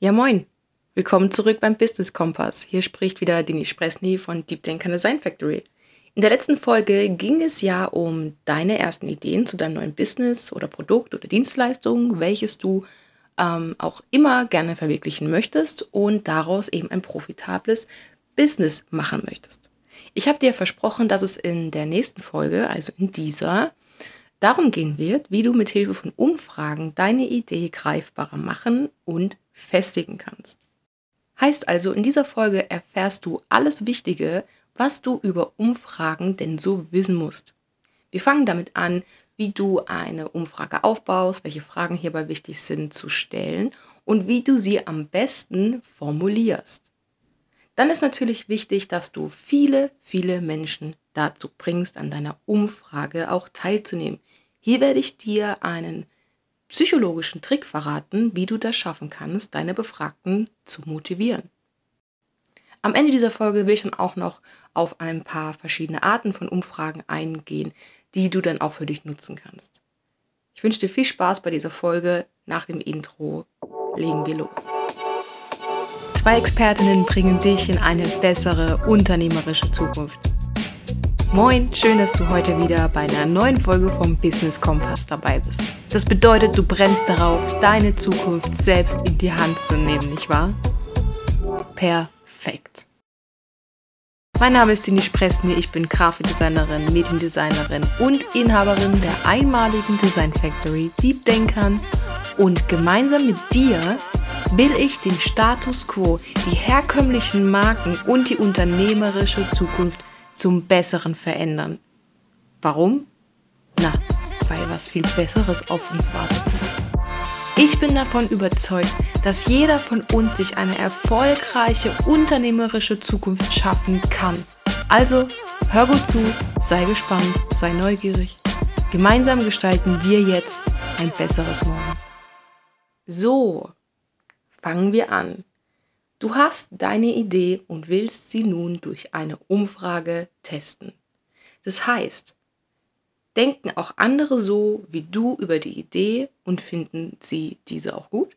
Ja, moin. Willkommen zurück beim Business Kompass. Hier spricht wieder Dini Spresny von Deep Denker Design Factory. In der letzten Folge ging es ja um deine ersten Ideen zu deinem neuen Business oder Produkt oder Dienstleistung, welches du ähm, auch immer gerne verwirklichen möchtest und daraus eben ein profitables Business machen möchtest. Ich habe dir versprochen, dass es in der nächsten Folge, also in dieser, darum gehen wird, wie du mit Hilfe von Umfragen deine Idee greifbarer machen und festigen kannst. Heißt also, in dieser Folge erfährst du alles Wichtige, was du über Umfragen denn so wissen musst. Wir fangen damit an, wie du eine Umfrage aufbaust, welche Fragen hierbei wichtig sind zu stellen und wie du sie am besten formulierst. Dann ist natürlich wichtig, dass du viele, viele Menschen dazu bringst, an deiner Umfrage auch teilzunehmen. Hier werde ich dir einen psychologischen Trick verraten, wie du das schaffen kannst, deine Befragten zu motivieren. Am Ende dieser Folge will ich dann auch noch auf ein paar verschiedene Arten von Umfragen eingehen, die du dann auch für dich nutzen kannst. Ich wünsche dir viel Spaß bei dieser Folge. Nach dem Intro legen wir los. Zwei Expertinnen bringen dich in eine bessere unternehmerische Zukunft. Moin, schön, dass du heute wieder bei einer neuen Folge vom Business Kompass dabei bist. Das bedeutet, du brennst darauf, deine Zukunft selbst in die Hand zu nehmen, nicht wahr? Perfekt. Mein Name ist Dini Presny, ich bin Grafikdesignerin, Mediendesignerin und Inhaberin der einmaligen Design Factory Deep Denkern und gemeinsam mit dir will ich den Status quo, die herkömmlichen Marken und die unternehmerische Zukunft zum Besseren verändern. Warum? Na, weil was viel Besseres auf uns wartet. Ich bin davon überzeugt, dass jeder von uns sich eine erfolgreiche unternehmerische Zukunft schaffen kann. Also hör gut zu, sei gespannt, sei neugierig. Gemeinsam gestalten wir jetzt ein besseres Morgen. So, fangen wir an. Du hast deine Idee und willst sie nun durch eine Umfrage testen. Das heißt, denken auch andere so wie du über die Idee und finden sie diese auch gut?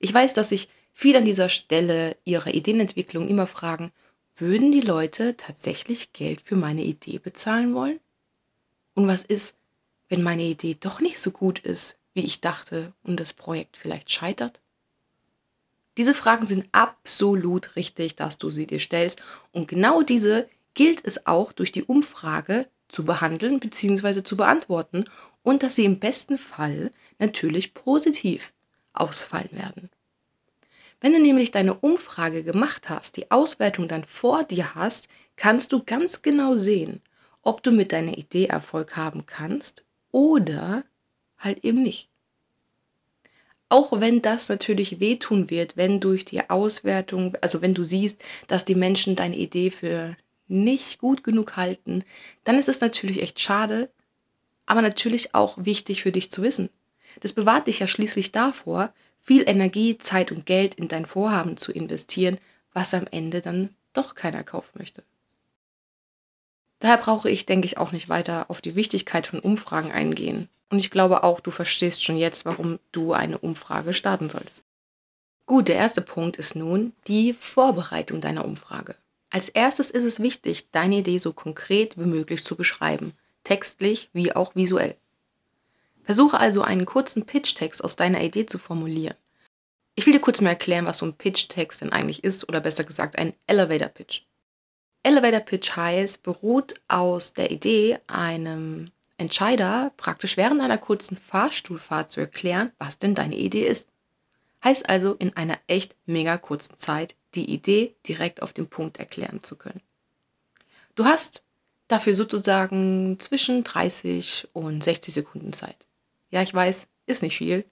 Ich weiß, dass sich viele an dieser Stelle ihrer Ideenentwicklung immer fragen, würden die Leute tatsächlich Geld für meine Idee bezahlen wollen? Und was ist, wenn meine Idee doch nicht so gut ist, wie ich dachte und das Projekt vielleicht scheitert? Diese Fragen sind absolut richtig, dass du sie dir stellst. Und genau diese gilt es auch durch die Umfrage zu behandeln bzw. zu beantworten und dass sie im besten Fall natürlich positiv ausfallen werden. Wenn du nämlich deine Umfrage gemacht hast, die Auswertung dann vor dir hast, kannst du ganz genau sehen, ob du mit deiner Idee Erfolg haben kannst oder halt eben nicht. Auch wenn das natürlich wehtun wird, wenn durch die Auswertung, also wenn du siehst, dass die Menschen deine Idee für nicht gut genug halten, dann ist es natürlich echt schade, aber natürlich auch wichtig für dich zu wissen. Das bewahrt dich ja schließlich davor, viel Energie, Zeit und Geld in dein Vorhaben zu investieren, was am Ende dann doch keiner kaufen möchte. Daher brauche ich, denke ich, auch nicht weiter auf die Wichtigkeit von Umfragen eingehen. Und ich glaube auch, du verstehst schon jetzt, warum du eine Umfrage starten solltest. Gut, der erste Punkt ist nun die Vorbereitung deiner Umfrage. Als erstes ist es wichtig, deine Idee so konkret wie möglich zu beschreiben, textlich wie auch visuell. Versuche also einen kurzen Pitch-Text aus deiner Idee zu formulieren. Ich will dir kurz mal erklären, was so ein Pitch-Text denn eigentlich ist oder besser gesagt ein Elevator-Pitch. Elevator Pitch heißt, beruht aus der Idee, einem Entscheider praktisch während einer kurzen Fahrstuhlfahrt zu erklären, was denn deine Idee ist. Heißt also, in einer echt mega kurzen Zeit die Idee direkt auf den Punkt erklären zu können. Du hast dafür sozusagen zwischen 30 und 60 Sekunden Zeit. Ja, ich weiß, ist nicht viel,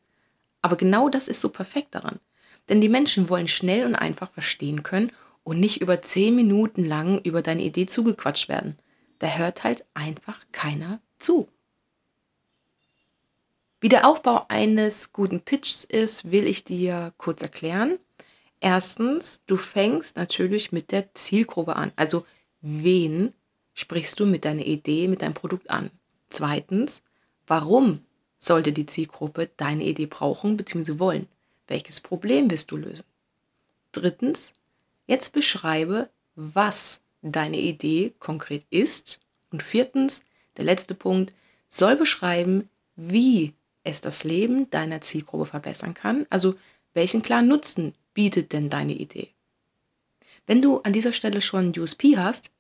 aber genau das ist so perfekt daran. Denn die Menschen wollen schnell und einfach verstehen können und nicht über zehn Minuten lang über deine Idee zugequatscht werden. Da hört halt einfach keiner zu. Wie der Aufbau eines guten Pitchs ist, will ich dir kurz erklären. Erstens, du fängst natürlich mit der Zielgruppe an. Also wen sprichst du mit deiner Idee, mit deinem Produkt an? Zweitens, warum sollte die Zielgruppe deine Idee brauchen bzw. wollen? welches Problem wirst du lösen? Drittens, jetzt beschreibe, was deine Idee konkret ist. Und viertens, der letzte Punkt, soll beschreiben, wie es das Leben deiner Zielgruppe verbessern kann. Also welchen klaren Nutzen bietet denn deine Idee? Wenn du an dieser Stelle schon USP hast,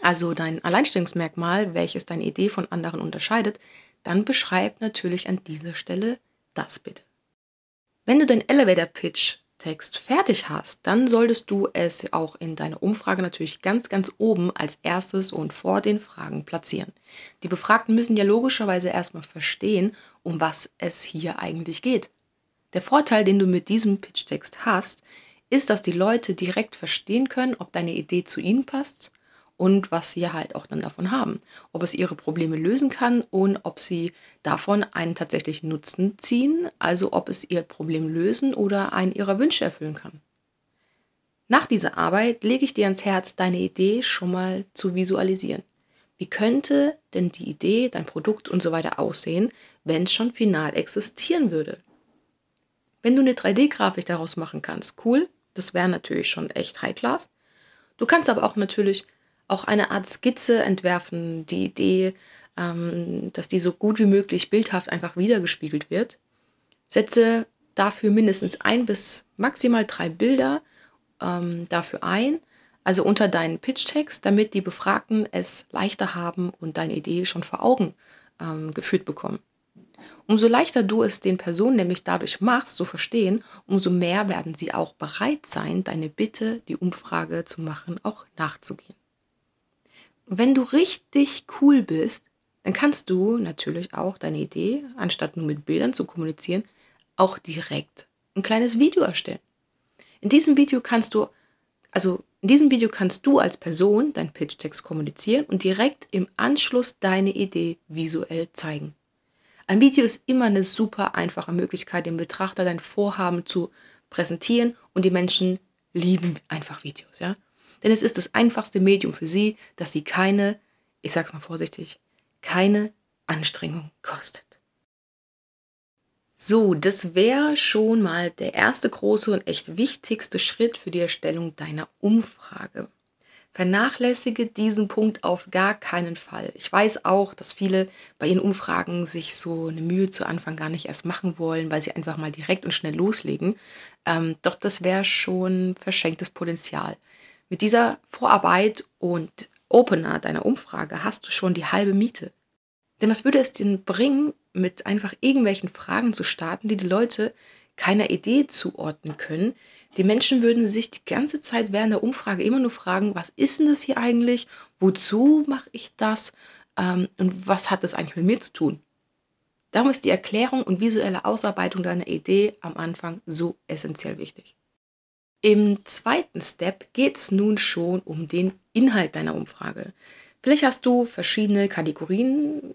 also dein Alleinstellungsmerkmal, welches deine Idee von anderen unterscheidet, dann beschreib natürlich an dieser Stelle das bitte. Wenn du den Elevator Pitch Text fertig hast, dann solltest du es auch in deiner Umfrage natürlich ganz, ganz oben als erstes und vor den Fragen platzieren. Die Befragten müssen ja logischerweise erstmal verstehen, um was es hier eigentlich geht. Der Vorteil, den du mit diesem Pitch-Text hast, ist, dass die Leute direkt verstehen können, ob deine Idee zu ihnen passt und was sie halt auch dann davon haben. Ob es ihre Probleme lösen kann und ob sie davon einen tatsächlichen Nutzen ziehen, also ob es ihr Problem lösen oder einen ihrer Wünsche erfüllen kann. Nach dieser Arbeit lege ich dir ans Herz, deine Idee schon mal zu visualisieren. Wie könnte denn die Idee, dein Produkt und so weiter aussehen, wenn es schon final existieren würde? Wenn du eine 3D-Grafik daraus machen kannst, cool, das wäre natürlich schon echt High Class. Du kannst aber auch natürlich auch eine Art Skizze entwerfen, die Idee, ähm, dass die so gut wie möglich bildhaft einfach wiedergespiegelt wird. Setze dafür mindestens ein bis maximal drei Bilder ähm, dafür ein, also unter deinen Pitch-Text, damit die Befragten es leichter haben und deine Idee schon vor Augen ähm, geführt bekommen. Umso leichter du es den Personen nämlich dadurch machst, zu verstehen, umso mehr werden sie auch bereit sein, deine Bitte, die Umfrage zu machen, auch nachzugehen wenn du richtig cool bist, dann kannst du natürlich auch deine Idee, anstatt nur mit Bildern zu kommunizieren, auch direkt ein kleines Video erstellen. In diesem Video kannst du, also in diesem Video kannst du als Person deinen Pitch-Text kommunizieren und direkt im Anschluss deine Idee visuell zeigen. Ein Video ist immer eine super einfache Möglichkeit, dem Betrachter dein Vorhaben zu präsentieren und die Menschen lieben einfach Videos, ja. Denn es ist das einfachste Medium für sie, dass sie keine, ich sag's mal vorsichtig, keine Anstrengung kostet. So, das wäre schon mal der erste große und echt wichtigste Schritt für die Erstellung deiner Umfrage. Vernachlässige diesen Punkt auf gar keinen Fall. Ich weiß auch, dass viele bei ihren Umfragen sich so eine Mühe zu Anfang gar nicht erst machen wollen, weil sie einfach mal direkt und schnell loslegen. Ähm, doch das wäre schon verschenktes Potenzial. Mit dieser Vorarbeit und Opener deiner Umfrage hast du schon die halbe Miete. Denn was würde es denn bringen, mit einfach irgendwelchen Fragen zu starten, die die Leute keiner Idee zuordnen können? Die Menschen würden sich die ganze Zeit während der Umfrage immer nur fragen, was ist denn das hier eigentlich? Wozu mache ich das? Ähm, und was hat das eigentlich mit mir zu tun? Darum ist die Erklärung und visuelle Ausarbeitung deiner Idee am Anfang so essentiell wichtig. Im zweiten Step geht es nun schon um den Inhalt deiner Umfrage. Vielleicht hast du verschiedene Kategorien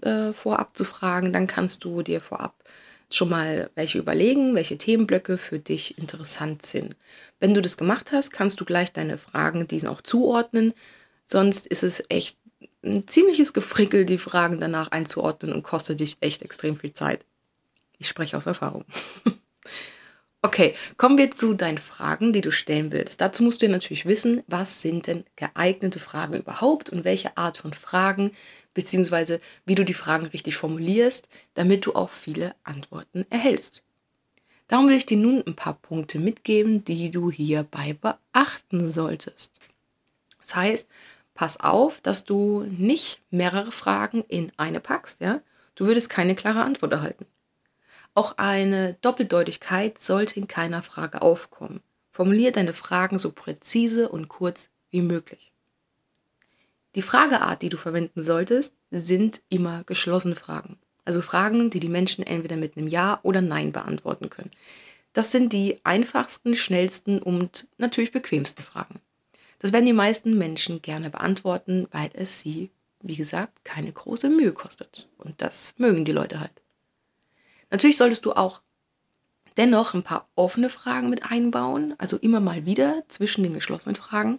äh, vorab zu fragen, dann kannst du dir vorab schon mal welche überlegen, welche Themenblöcke für dich interessant sind. Wenn du das gemacht hast, kannst du gleich deine Fragen diesen auch zuordnen. Sonst ist es echt ein ziemliches Gefrickel, die Fragen danach einzuordnen und kostet dich echt extrem viel Zeit. Ich spreche aus Erfahrung. Okay, kommen wir zu deinen Fragen, die du stellen willst. Dazu musst du natürlich wissen, was sind denn geeignete Fragen überhaupt und welche Art von Fragen, beziehungsweise wie du die Fragen richtig formulierst, damit du auch viele Antworten erhältst. Darum will ich dir nun ein paar Punkte mitgeben, die du hierbei beachten solltest. Das heißt, pass auf, dass du nicht mehrere Fragen in eine packst, ja? Du würdest keine klare Antwort erhalten. Auch eine Doppeldeutigkeit sollte in keiner Frage aufkommen. Formulier deine Fragen so präzise und kurz wie möglich. Die Frageart, die du verwenden solltest, sind immer geschlossene Fragen. Also Fragen, die die Menschen entweder mit einem Ja oder Nein beantworten können. Das sind die einfachsten, schnellsten und natürlich bequemsten Fragen. Das werden die meisten Menschen gerne beantworten, weil es sie, wie gesagt, keine große Mühe kostet. Und das mögen die Leute halt. Natürlich solltest du auch dennoch ein paar offene Fragen mit einbauen, also immer mal wieder zwischen den geschlossenen Fragen,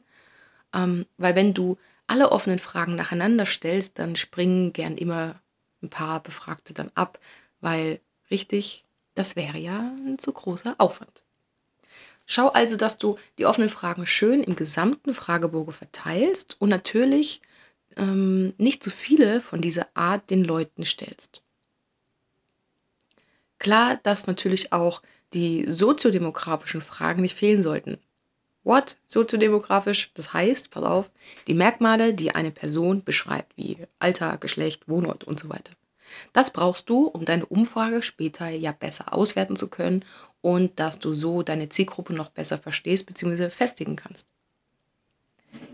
ähm, weil wenn du alle offenen Fragen nacheinander stellst, dann springen gern immer ein paar Befragte dann ab, weil richtig, Das wäre ja ein zu großer Aufwand. Schau also, dass du die offenen Fragen schön im gesamten Fragebogen verteilst und natürlich ähm, nicht zu viele von dieser Art den Leuten stellst. Klar, dass natürlich auch die soziodemografischen Fragen nicht fehlen sollten. What? Soziodemografisch? Das heißt, pass auf, die Merkmale, die eine Person beschreibt, wie Alter, Geschlecht, Wohnort und so weiter. Das brauchst du, um deine Umfrage später ja besser auswerten zu können und dass du so deine Zielgruppe noch besser verstehst bzw. festigen kannst.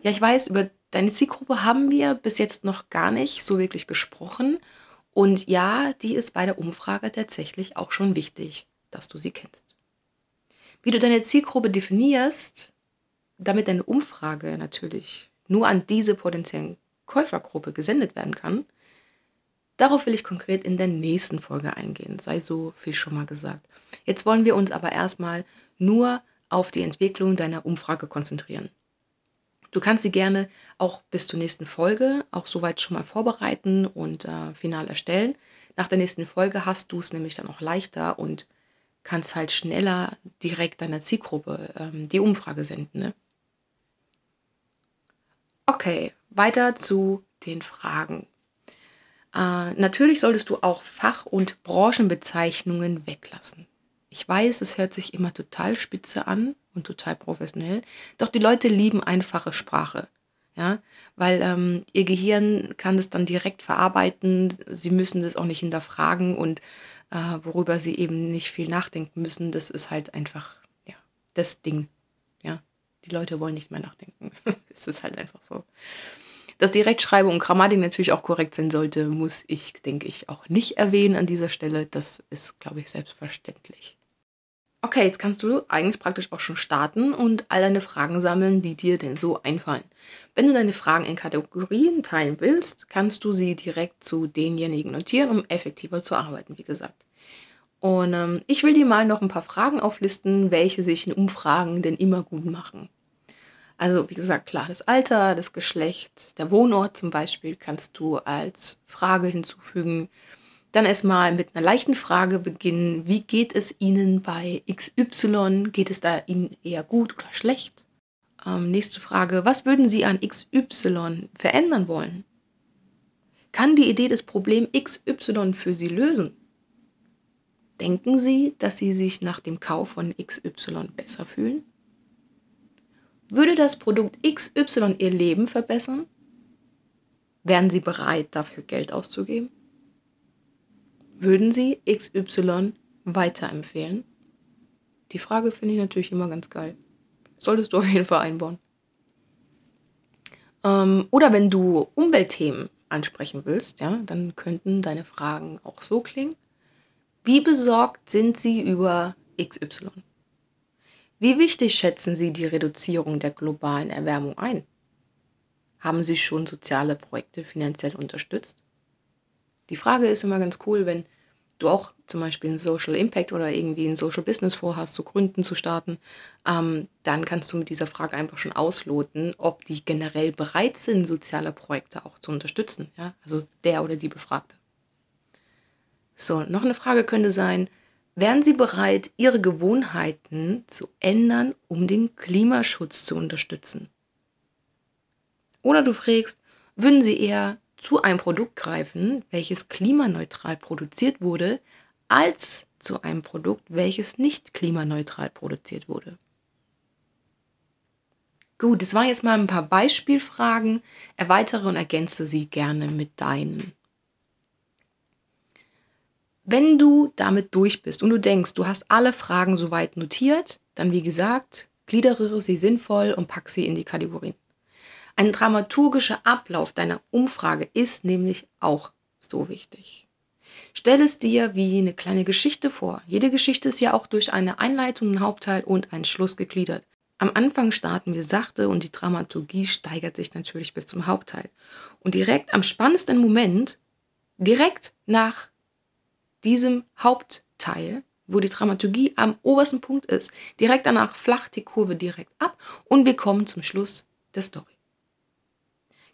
Ja, ich weiß, über deine Zielgruppe haben wir bis jetzt noch gar nicht so wirklich gesprochen. Und ja, die ist bei der Umfrage tatsächlich auch schon wichtig, dass du sie kennst. Wie du deine Zielgruppe definierst, damit deine Umfrage natürlich nur an diese potenziellen Käufergruppe gesendet werden kann, darauf will ich konkret in der nächsten Folge eingehen, sei so viel schon mal gesagt. Jetzt wollen wir uns aber erstmal nur auf die Entwicklung deiner Umfrage konzentrieren. Du kannst sie gerne auch bis zur nächsten Folge auch soweit schon mal vorbereiten und äh, final erstellen. Nach der nächsten Folge hast du es nämlich dann auch leichter und kannst halt schneller direkt deiner Zielgruppe ähm, die Umfrage senden. Ne? Okay, weiter zu den Fragen. Äh, natürlich solltest du auch Fach- und Branchenbezeichnungen weglassen. Ich weiß, es hört sich immer total spitze an und total professionell, doch die Leute lieben einfache Sprache. Ja, weil ähm, ihr Gehirn kann es dann direkt verarbeiten, sie müssen das auch nicht hinterfragen und äh, worüber sie eben nicht viel nachdenken müssen, das ist halt einfach ja, das Ding. Ja, die Leute wollen nicht mehr nachdenken. es ist halt einfach so. Dass die Rechtschreibung und Grammatik natürlich auch korrekt sein sollte, muss ich, denke ich, auch nicht erwähnen an dieser Stelle. Das ist, glaube ich, selbstverständlich. Okay, jetzt kannst du eigentlich praktisch auch schon starten und all deine Fragen sammeln, die dir denn so einfallen. Wenn du deine Fragen in Kategorien teilen willst, kannst du sie direkt zu denjenigen notieren, um effektiver zu arbeiten, wie gesagt. Und ähm, ich will dir mal noch ein paar Fragen auflisten, welche sich in Umfragen denn immer gut machen. Also wie gesagt, klar, das Alter, das Geschlecht, der Wohnort zum Beispiel kannst du als Frage hinzufügen. Dann erstmal mit einer leichten Frage beginnen. Wie geht es Ihnen bei XY? Geht es da Ihnen eher gut oder schlecht? Ähm, nächste Frage. Was würden Sie an XY verändern wollen? Kann die Idee des Problems XY für Sie lösen? Denken Sie, dass Sie sich nach dem Kauf von XY besser fühlen? Würde das Produkt XY Ihr Leben verbessern? Wären Sie bereit, dafür Geld auszugeben? Würden Sie XY weiterempfehlen? Die Frage finde ich natürlich immer ganz geil. Solltest du auf jeden Fall einbauen. Ähm, oder wenn du Umweltthemen ansprechen willst, ja, dann könnten deine Fragen auch so klingen. Wie besorgt sind Sie über XY? Wie wichtig schätzen Sie die Reduzierung der globalen Erwärmung ein? Haben Sie schon soziale Projekte finanziell unterstützt? Die Frage ist immer ganz cool, wenn du auch zum Beispiel einen Social Impact oder irgendwie ein Social Business vorhast, zu gründen, zu starten, ähm, dann kannst du mit dieser Frage einfach schon ausloten, ob die generell bereit sind, soziale Projekte auch zu unterstützen. Ja? Also der oder die Befragte. So, noch eine Frage könnte sein, wären Sie bereit, Ihre Gewohnheiten zu ändern, um den Klimaschutz zu unterstützen? Oder du fragst, würden Sie eher zu einem Produkt greifen, welches klimaneutral produziert wurde, als zu einem Produkt, welches nicht klimaneutral produziert wurde. Gut, das waren jetzt mal ein paar Beispielfragen. Erweitere und ergänze sie gerne mit deinen. Wenn du damit durch bist und du denkst, du hast alle Fragen soweit notiert, dann wie gesagt, gliedere sie sinnvoll und pack sie in die Kategorien. Ein dramaturgischer Ablauf deiner Umfrage ist nämlich auch so wichtig. Stell es dir wie eine kleine Geschichte vor. Jede Geschichte ist ja auch durch eine Einleitung, einen Hauptteil und einen Schluss gegliedert. Am Anfang starten wir sachte und die Dramaturgie steigert sich natürlich bis zum Hauptteil. Und direkt am spannendsten Moment, direkt nach diesem Hauptteil, wo die Dramaturgie am obersten Punkt ist, direkt danach flacht die Kurve direkt ab und wir kommen zum Schluss der Story.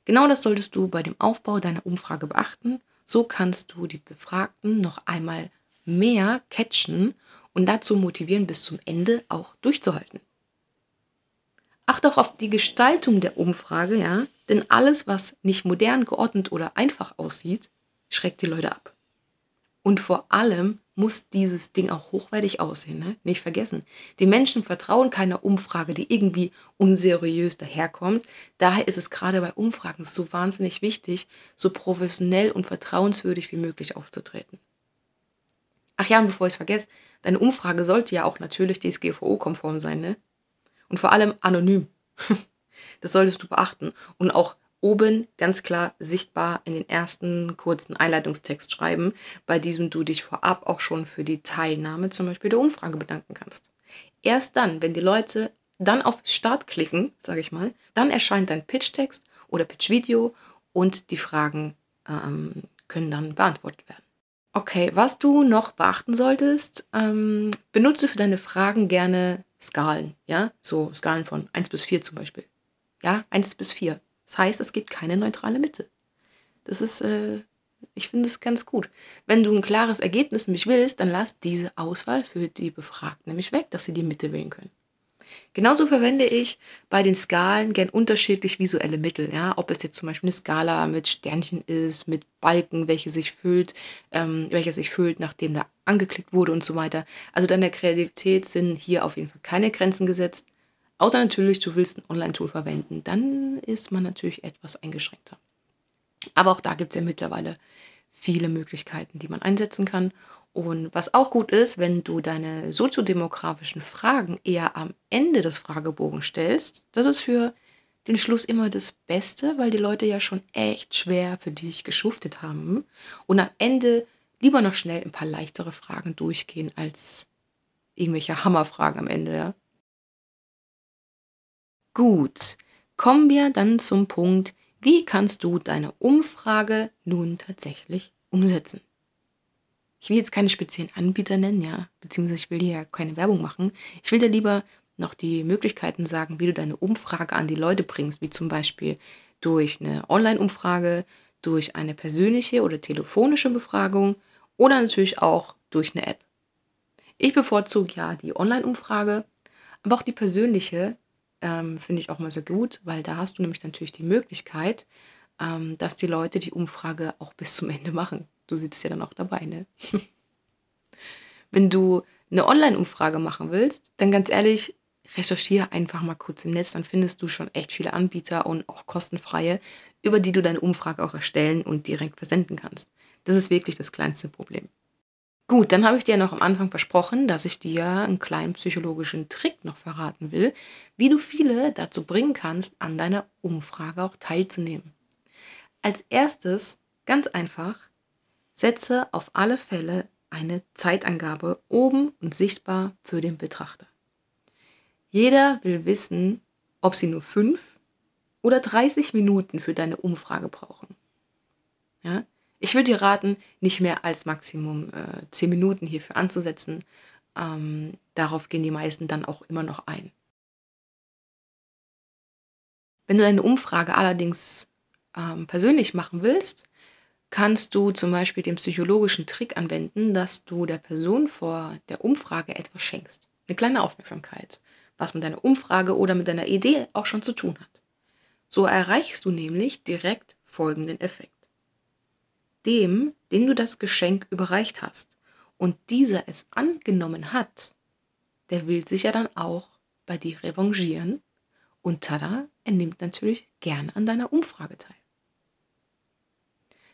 Genau das solltest du bei dem Aufbau deiner Umfrage beachten. So kannst du die Befragten noch einmal mehr catchen und dazu motivieren, bis zum Ende auch durchzuhalten. Achte auch auf die Gestaltung der Umfrage, ja, denn alles, was nicht modern, geordnet oder einfach aussieht, schreckt die Leute ab. Und vor allem muss dieses Ding auch hochwertig aussehen. Ne? Nicht vergessen. Die Menschen vertrauen keiner Umfrage, die irgendwie unseriös daherkommt. Daher ist es gerade bei Umfragen so wahnsinnig wichtig, so professionell und vertrauenswürdig wie möglich aufzutreten. Ach ja, und bevor ich es vergesse, deine Umfrage sollte ja auch natürlich DSGVO-konform sein, ne? Und vor allem anonym. Das solltest du beachten. Und auch oben ganz klar sichtbar in den ersten kurzen Einleitungstext schreiben, bei diesem du dich vorab auch schon für die Teilnahme zum Beispiel der Umfrage bedanken kannst. Erst dann, wenn die Leute dann auf Start klicken, sage ich mal, dann erscheint dein Pitch-Text oder Pitch-Video und die Fragen ähm, können dann beantwortet werden. Okay, was du noch beachten solltest, ähm, benutze für deine Fragen gerne Skalen, ja, so Skalen von 1 bis 4 zum Beispiel. Ja, 1 bis 4. Das heißt, es gibt keine neutrale Mitte. Das ist, äh, ich finde es ganz gut. Wenn du ein klares Ergebnis nämlich willst, dann lass diese Auswahl für die Befragten nämlich weg, dass sie die Mitte wählen können. Genauso verwende ich bei den Skalen gern unterschiedlich visuelle Mittel. Ja? Ob es jetzt zum Beispiel eine Skala mit Sternchen ist, mit Balken, welche sich füllt, ähm, welche sich füllt, nachdem da angeklickt wurde und so weiter. Also deiner Kreativität sind hier auf jeden Fall keine Grenzen gesetzt. Außer natürlich, du willst ein Online-Tool verwenden, dann ist man natürlich etwas eingeschränkter. Aber auch da gibt es ja mittlerweile viele Möglichkeiten, die man einsetzen kann. Und was auch gut ist, wenn du deine soziodemografischen Fragen eher am Ende des Fragebogens stellst, das ist für den Schluss immer das Beste, weil die Leute ja schon echt schwer für dich geschuftet haben. Und am Ende lieber noch schnell ein paar leichtere Fragen durchgehen als irgendwelche Hammerfragen am Ende, ja. Gut, kommen wir dann zum Punkt, wie kannst du deine Umfrage nun tatsächlich umsetzen? Ich will jetzt keine speziellen Anbieter nennen, ja, beziehungsweise ich will hier ja keine Werbung machen. Ich will dir lieber noch die Möglichkeiten sagen, wie du deine Umfrage an die Leute bringst, wie zum Beispiel durch eine Online-Umfrage, durch eine persönliche oder telefonische Befragung oder natürlich auch durch eine App. Ich bevorzuge ja die Online-Umfrage, aber auch die persönliche ähm, finde ich auch mal sehr gut, weil da hast du nämlich natürlich die Möglichkeit, ähm, dass die Leute die Umfrage auch bis zum Ende machen. Du sitzt ja dann auch dabei, ne? Wenn du eine Online-Umfrage machen willst, dann ganz ehrlich, recherchiere einfach mal kurz im Netz, dann findest du schon echt viele Anbieter und auch kostenfreie, über die du deine Umfrage auch erstellen und direkt versenden kannst. Das ist wirklich das kleinste Problem. Gut, dann habe ich dir noch am Anfang versprochen, dass ich dir einen kleinen psychologischen Trick noch verraten will, wie du viele dazu bringen kannst, an deiner Umfrage auch teilzunehmen. Als erstes, ganz einfach, setze auf alle Fälle eine Zeitangabe oben und sichtbar für den Betrachter. Jeder will wissen, ob sie nur fünf oder 30 Minuten für deine Umfrage brauchen. Ja? Ich würde dir raten, nicht mehr als Maximum äh, 10 Minuten hierfür anzusetzen. Ähm, darauf gehen die meisten dann auch immer noch ein. Wenn du deine Umfrage allerdings ähm, persönlich machen willst, kannst du zum Beispiel den psychologischen Trick anwenden, dass du der Person vor der Umfrage etwas schenkst. Eine kleine Aufmerksamkeit, was mit deiner Umfrage oder mit deiner Idee auch schon zu tun hat. So erreichst du nämlich direkt folgenden Effekt dem, den du das Geschenk überreicht hast, und dieser es angenommen hat, der will sich ja dann auch bei dir revanchieren und tada, er nimmt natürlich gern an deiner Umfrage teil.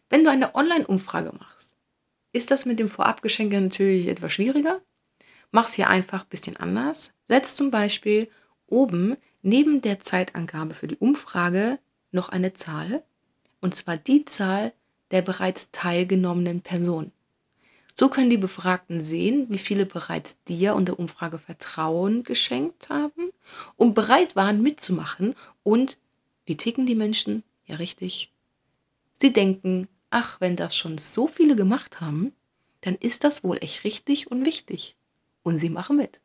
Wenn du eine Online-Umfrage machst, ist das mit dem Vorabgeschenk natürlich etwas schwieriger. Mach es hier einfach ein bisschen anders. Setz zum Beispiel oben neben der Zeitangabe für die Umfrage noch eine Zahl, und zwar die Zahl, der bereits teilgenommenen Person. So können die Befragten sehen, wie viele bereits dir und der Umfrage Vertrauen geschenkt haben und bereit waren mitzumachen. Und wie ticken die Menschen? Ja, richtig. Sie denken, ach, wenn das schon so viele gemacht haben, dann ist das wohl echt richtig und wichtig. Und sie machen mit.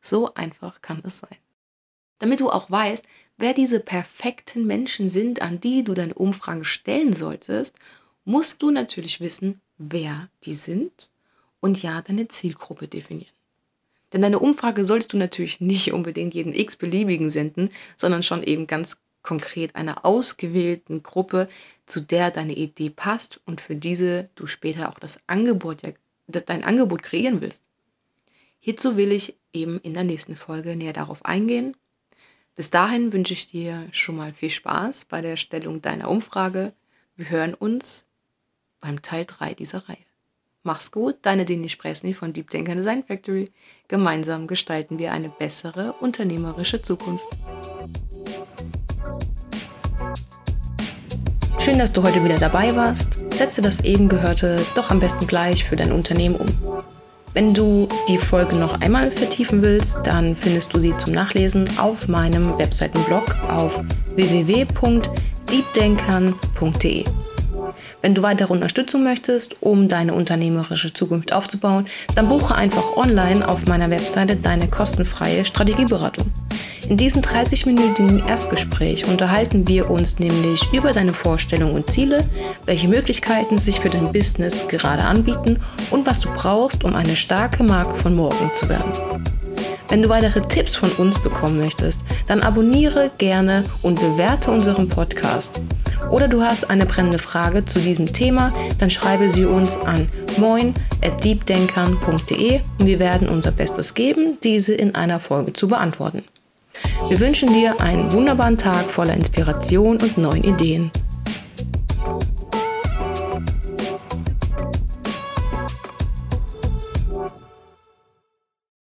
So einfach kann es sein. Damit du auch weißt, wer diese perfekten Menschen sind, an die du deine Umfrage stellen solltest, musst du natürlich wissen, wer die sind und ja, deine Zielgruppe definieren. Denn deine Umfrage sollst du natürlich nicht unbedingt jeden x-beliebigen senden, sondern schon eben ganz konkret einer ausgewählten Gruppe, zu der deine Idee passt und für diese du später auch das Angebot, dein Angebot kreieren willst. Hierzu will ich eben in der nächsten Folge näher darauf eingehen. Bis dahin wünsche ich dir schon mal viel Spaß bei der Erstellung deiner Umfrage. Wir hören uns beim Teil 3 dieser Reihe. Mach's gut, deine Dini Spresny von Deep Denker Design Factory. Gemeinsam gestalten wir eine bessere unternehmerische Zukunft. Schön, dass du heute wieder dabei warst. Setze das eben Gehörte doch am besten gleich für dein Unternehmen um. Wenn du die Folge noch einmal vertiefen willst, dann findest du sie zum Nachlesen auf meinem Webseitenblog auf www.deepdenkern.de. Wenn du weitere Unterstützung möchtest, um deine unternehmerische Zukunft aufzubauen, dann buche einfach online auf meiner Webseite deine kostenfreie Strategieberatung. In diesem 30-minütigen Erstgespräch unterhalten wir uns nämlich über deine Vorstellungen und Ziele, welche Möglichkeiten sich für dein Business gerade anbieten und was du brauchst, um eine starke Marke von morgen zu werden. Wenn du weitere Tipps von uns bekommen möchtest, dann abonniere gerne und bewerte unseren Podcast. Oder du hast eine brennende Frage zu diesem Thema, dann schreibe sie uns an moin@deepdenkern.de und wir werden unser Bestes geben, diese in einer Folge zu beantworten. Wir wünschen dir einen wunderbaren Tag voller Inspiration und neuen Ideen.